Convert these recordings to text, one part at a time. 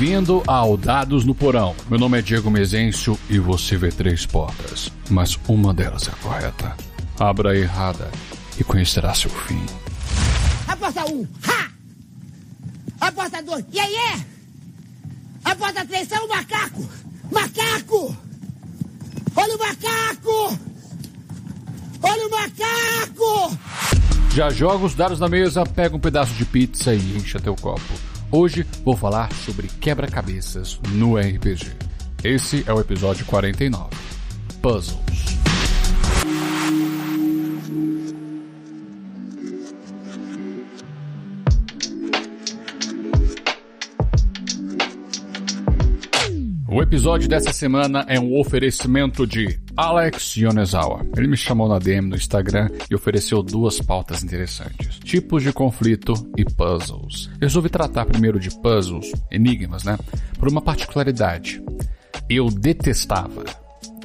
Bem-vindo ao Dados no Porão. Meu nome é Diego Mezencio e você vê três portas, mas uma delas é correta. Abra a errada e conhecerá seu fim. A porta 1, um, ha! A porta 2, e aí é? A porta 3 é o macaco! Macaco! Olha o macaco! Olha o macaco! Já joga os dados na mesa, pega um pedaço de pizza e encha teu copo. Hoje vou falar sobre quebra-cabeças no RPG. Esse é o episódio 49. Puzzles. Episódio dessa semana é um oferecimento de Alex Yonezawa. Ele me chamou na DM no Instagram e ofereceu duas pautas interessantes: tipos de conflito e puzzles. Resolvi tratar primeiro de puzzles, enigmas, né? Por uma particularidade. Eu detestava.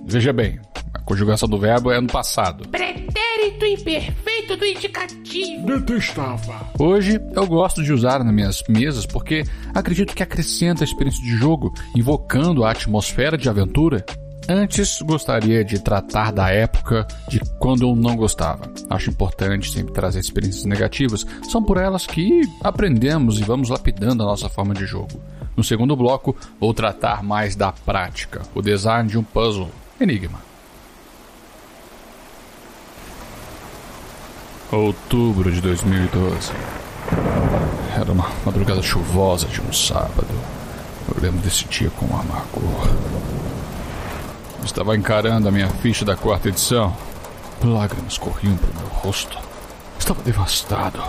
Veja bem, a conjugação do verbo é no passado. Pretérito imperfeito do indicativo. Detestava. Hoje eu gosto de usar nas minhas mesas porque acredito que acrescenta a experiência de jogo, invocando a atmosfera de aventura. Antes, gostaria de tratar da época de quando eu não gostava. Acho importante sempre trazer experiências negativas, são por elas que aprendemos e vamos lapidando a nossa forma de jogo. No segundo bloco, vou tratar mais da prática, o design de um puzzle, enigma. Outubro de 2012. Era uma madrugada chuvosa de um sábado. Eu lembro desse dia com amargor. Estava encarando a minha ficha da quarta edição. Lágrimas corriam pelo meu rosto. Estava devastado.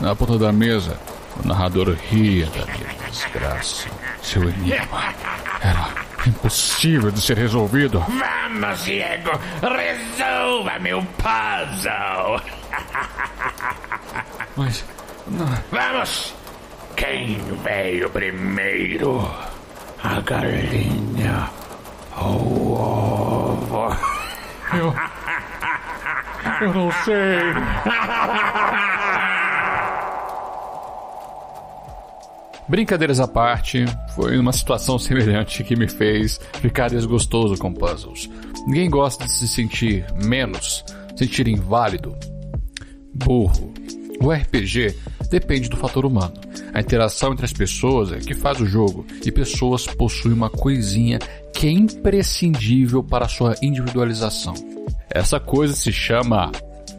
Na ponta da mesa, o narrador ria da minha desgraça. Seu enigma era impossível de ser resolvido. Vamos, Diego, resolva meu puzzle. Mas. Não. Vamos! Quem veio primeiro? A galinha ou o ovo? Eu. Eu não sei. Brincadeiras à parte, foi uma situação semelhante que me fez ficar desgostoso com puzzles. Ninguém gosta de se sentir menos, sentir inválido, burro. O RPG depende do fator humano. A interação entre as pessoas é que faz o jogo, e pessoas possuem uma coisinha que é imprescindível para a sua individualização. Essa coisa se chama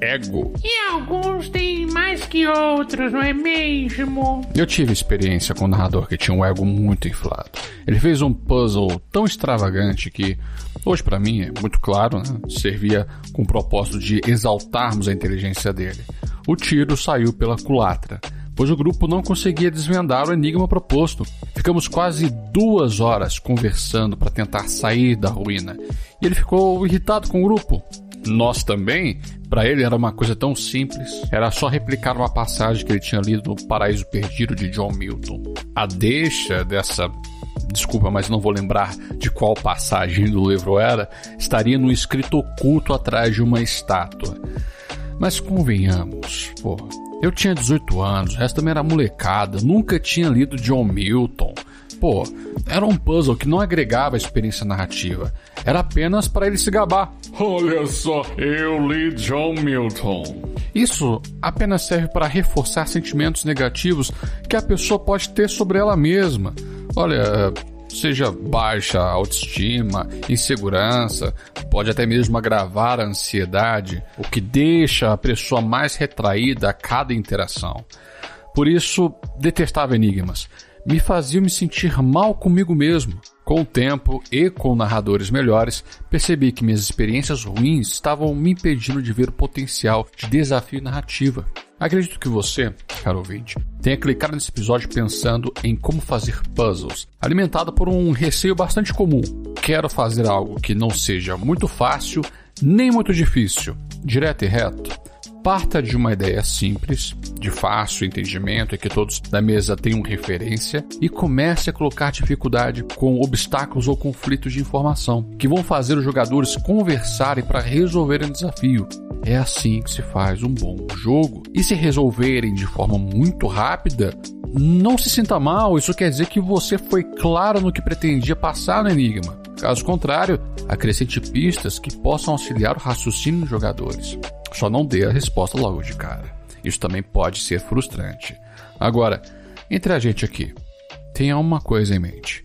ego. E alguns têm mais que outros, não é mesmo? Eu tive experiência com um narrador que tinha um ego muito inflado. Ele fez um puzzle tão extravagante que, hoje para mim é muito claro, né? servia com o propósito de exaltarmos a inteligência dele. O tiro saiu pela culatra, pois o grupo não conseguia desvendar o enigma proposto. Ficamos quase duas horas conversando para tentar sair da ruína, e ele ficou irritado com o grupo. Nós também, para ele era uma coisa tão simples, era só replicar uma passagem que ele tinha lido no Paraíso Perdido de John Milton. A deixa dessa desculpa, mas não vou lembrar de qual passagem do livro era, estaria no escrito oculto atrás de uma estátua. Mas convenhamos, pô, eu tinha 18 anos, o resto também era molecada, nunca tinha lido John Milton. Pô, era um puzzle que não agregava experiência narrativa. Era apenas para ele se gabar. Olha só, eu li John Milton. Isso apenas serve para reforçar sentimentos negativos que a pessoa pode ter sobre ela mesma. Olha, seja baixa autoestima, insegurança, pode até mesmo agravar a ansiedade, o que deixa a pessoa mais retraída a cada interação. Por isso, detestava enigmas. Me fazia me sentir mal comigo mesmo. Com o tempo e com narradores melhores, percebi que minhas experiências ruins estavam me impedindo de ver o potencial de desafio narrativa. Acredito que você, caro ouvinte, tenha clicado nesse episódio pensando em como fazer puzzles, alimentado por um receio bastante comum. Quero fazer algo que não seja muito fácil nem muito difícil, direto e reto. Parta de uma ideia simples, de fácil entendimento e que todos da mesa tenham referência, e comece a colocar dificuldade com obstáculos ou conflitos de informação, que vão fazer os jogadores conversarem para resolverem o desafio. É assim que se faz um bom jogo. E se resolverem de forma muito rápida, não se sinta mal, isso quer dizer que você foi claro no que pretendia passar no enigma. Caso contrário, acrescente pistas que possam auxiliar o raciocínio dos jogadores. Só não dê a resposta logo de cara. Isso também pode ser frustrante. Agora, entre a gente aqui, tenha uma coisa em mente.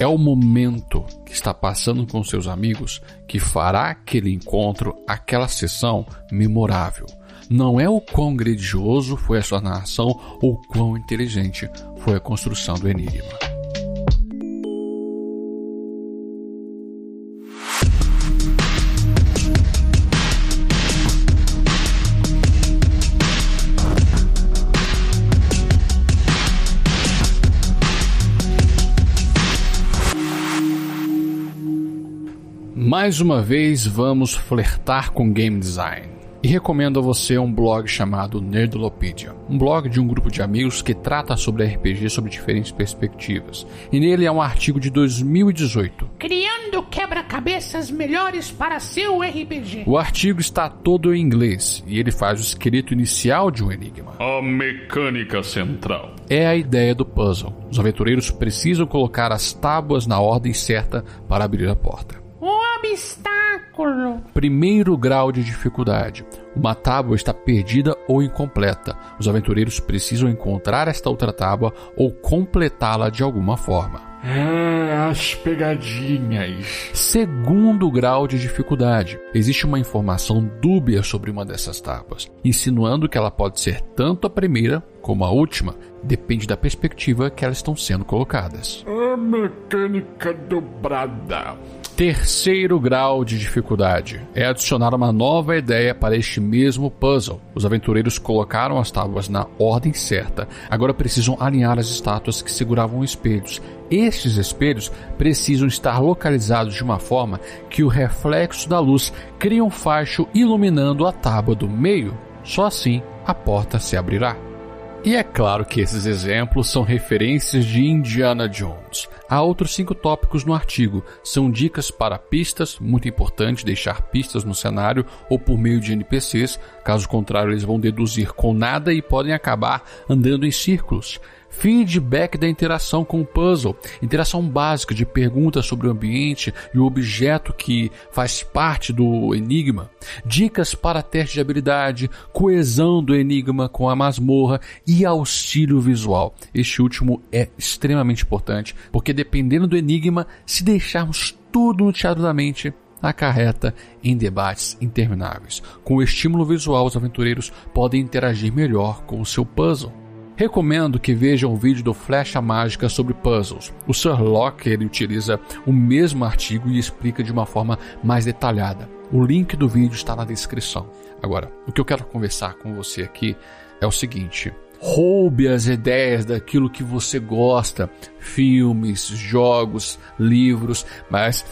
É o momento que está passando com seus amigos que fará aquele encontro, aquela sessão memorável. Não é o quão grandioso foi a sua narração ou quão inteligente foi a construção do enigma. Mais uma vez vamos flertar com game design. E recomendo a você um blog chamado Nerdolopedia, um blog de um grupo de amigos que trata sobre RPG sob diferentes perspectivas. E nele é um artigo de 2018. Criando quebra-cabeças melhores para seu RPG. O artigo está todo em inglês e ele faz o esqueleto inicial de um enigma. A mecânica central. É a ideia do puzzle. Os aventureiros precisam colocar as tábuas na ordem certa para abrir a porta. Obstáculo. Primeiro grau de dificuldade. Uma tábua está perdida ou incompleta. Os aventureiros precisam encontrar esta outra tábua ou completá-la de alguma forma. É, as pegadinhas. Segundo grau de dificuldade. Existe uma informação dúbia sobre uma dessas tábuas, insinuando que ela pode ser tanto a primeira como a última. Depende da perspectiva que elas estão sendo colocadas. A mecânica dobrada. Terceiro grau de dificuldade é adicionar uma nova ideia para este mesmo puzzle. Os aventureiros colocaram as tábuas na ordem certa, agora precisam alinhar as estátuas que seguravam espelhos. Estes espelhos precisam estar localizados de uma forma que o reflexo da luz crie um facho iluminando a tábua do meio. Só assim a porta se abrirá. E é claro que esses exemplos são referências de Indiana Jones. Há outros cinco tópicos no artigo. São dicas para pistas, muito importante deixar pistas no cenário ou por meio de NPCs, caso contrário eles vão deduzir com nada e podem acabar andando em círculos. Feedback da interação com o puzzle, interação básica de perguntas sobre o ambiente e o objeto que faz parte do enigma, dicas para teste de habilidade, coesão do enigma com a masmorra e auxílio visual. Este último é extremamente importante, porque dependendo do enigma, se deixarmos tudo no teatro da mente, acarreta em debates intermináveis. Com o estímulo visual, os aventureiros podem interagir melhor com o seu puzzle. Recomendo que vejam o vídeo do Flecha Mágica sobre puzzles. O Sir Locke utiliza o mesmo artigo e explica de uma forma mais detalhada. O link do vídeo está na descrição. Agora, o que eu quero conversar com você aqui é o seguinte: roube as ideias daquilo que você gosta, filmes, jogos, livros, mas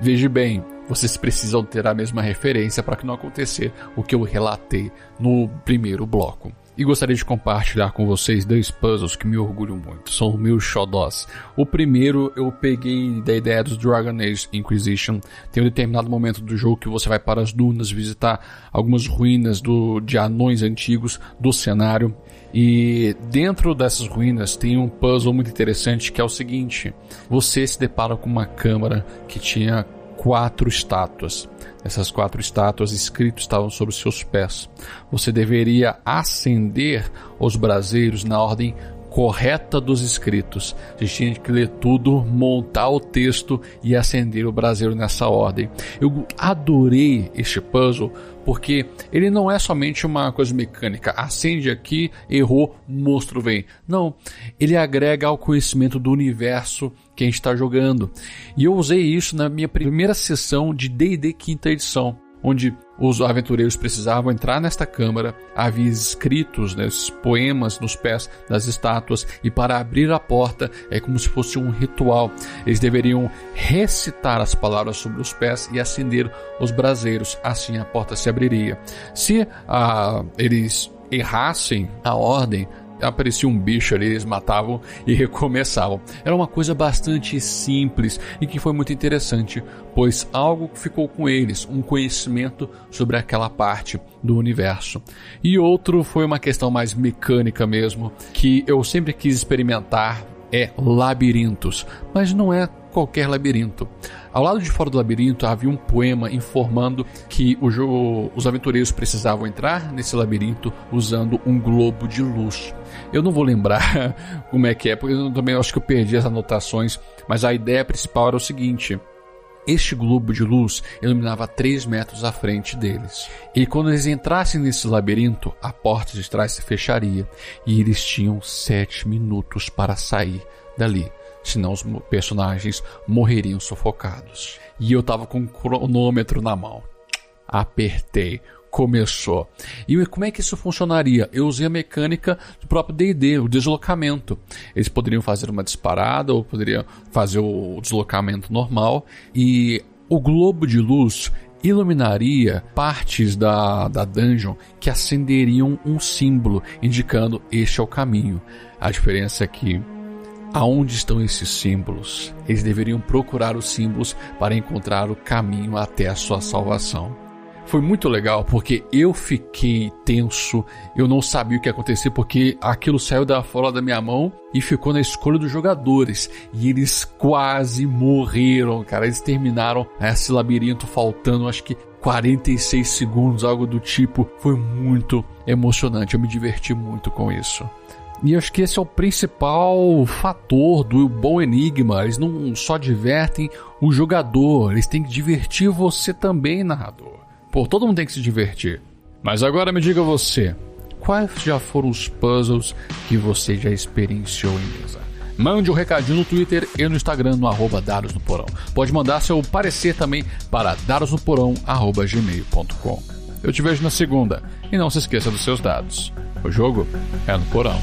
veja bem, vocês precisam ter a mesma referência para que não acontecer o que eu relatei no primeiro bloco e gostaria de compartilhar com vocês dois puzzles que me orgulham muito. São meus xodós. O primeiro eu peguei da ideia dos Dragon Age Inquisition. Tem um determinado momento do jogo que você vai para as dunas visitar algumas ruínas do, de anões antigos do cenário. E dentro dessas ruínas tem um puzzle muito interessante que é o seguinte: você se depara com uma câmara que tinha quatro estátuas. Essas quatro estátuas escritos estavam sobre seus pés. Você deveria acender os braseiros na ordem correta dos escritos. Você tinha que ler tudo, montar o texto e acender o braseiro nessa ordem. Eu adorei este puzzle porque ele não é somente uma coisa mecânica. Acende aqui, errou, monstro vem. Não, ele agrega ao conhecimento do universo que a gente está jogando. E eu usei isso na minha primeira sessão de D&D quinta edição onde os aventureiros precisavam entrar nesta câmara, havia escritos, né, esses poemas nos pés das estátuas, e para abrir a porta é como se fosse um ritual. Eles deveriam recitar as palavras sobre os pés e acender os braseiros, assim a porta se abriria. Se ah, eles errassem a ordem, aparecia um bicho ali, eles matavam e recomeçavam. Era uma coisa bastante simples e que foi muito interessante, pois algo ficou com eles, um conhecimento sobre aquela parte do universo. E outro foi uma questão mais mecânica mesmo, que eu sempre quis experimentar é labirintos, mas não é qualquer labirinto. Ao lado de fora do labirinto havia um poema informando que jogo, os aventureiros precisavam entrar nesse labirinto usando um globo de luz. Eu não vou lembrar como é que é, porque eu também acho que eu perdi as anotações, mas a ideia principal era o seguinte: este globo de luz iluminava 3 metros à frente deles. E quando eles entrassem nesse labirinto, a porta de trás se fecharia e eles tinham 7 minutos para sair dali. Senão os personagens morreriam sufocados. E eu tava com um cronômetro na mão. Apertei começou. E como é que isso funcionaria? Eu usei a mecânica do próprio D&D, o deslocamento. Eles poderiam fazer uma disparada ou poderiam fazer o deslocamento normal e o globo de luz iluminaria partes da, da dungeon que acenderiam um símbolo indicando este é o caminho. A diferença é que aonde estão esses símbolos? Eles deveriam procurar os símbolos para encontrar o caminho até a sua salvação foi muito legal porque eu fiquei tenso, eu não sabia o que ia acontecer porque aquilo saiu da fora da minha mão e ficou na escolha dos jogadores e eles quase morreram, cara. Eles terminaram esse labirinto faltando, acho que 46 segundos, algo do tipo. Foi muito emocionante, eu me diverti muito com isso. E acho que esse é o principal fator do bom enigma. Eles não só divertem o jogador, eles têm que divertir você também, narrador. Pô, todo mundo tem que se divertir. Mas agora me diga você, quais já foram os puzzles que você já experienciou em mesa? Mande um recadinho no Twitter e no Instagram no arroba no Porão. Pode mandar seu parecer também para dadosnoporão.gmail.com Eu te vejo na segunda e não se esqueça dos seus dados. O jogo é no Porão.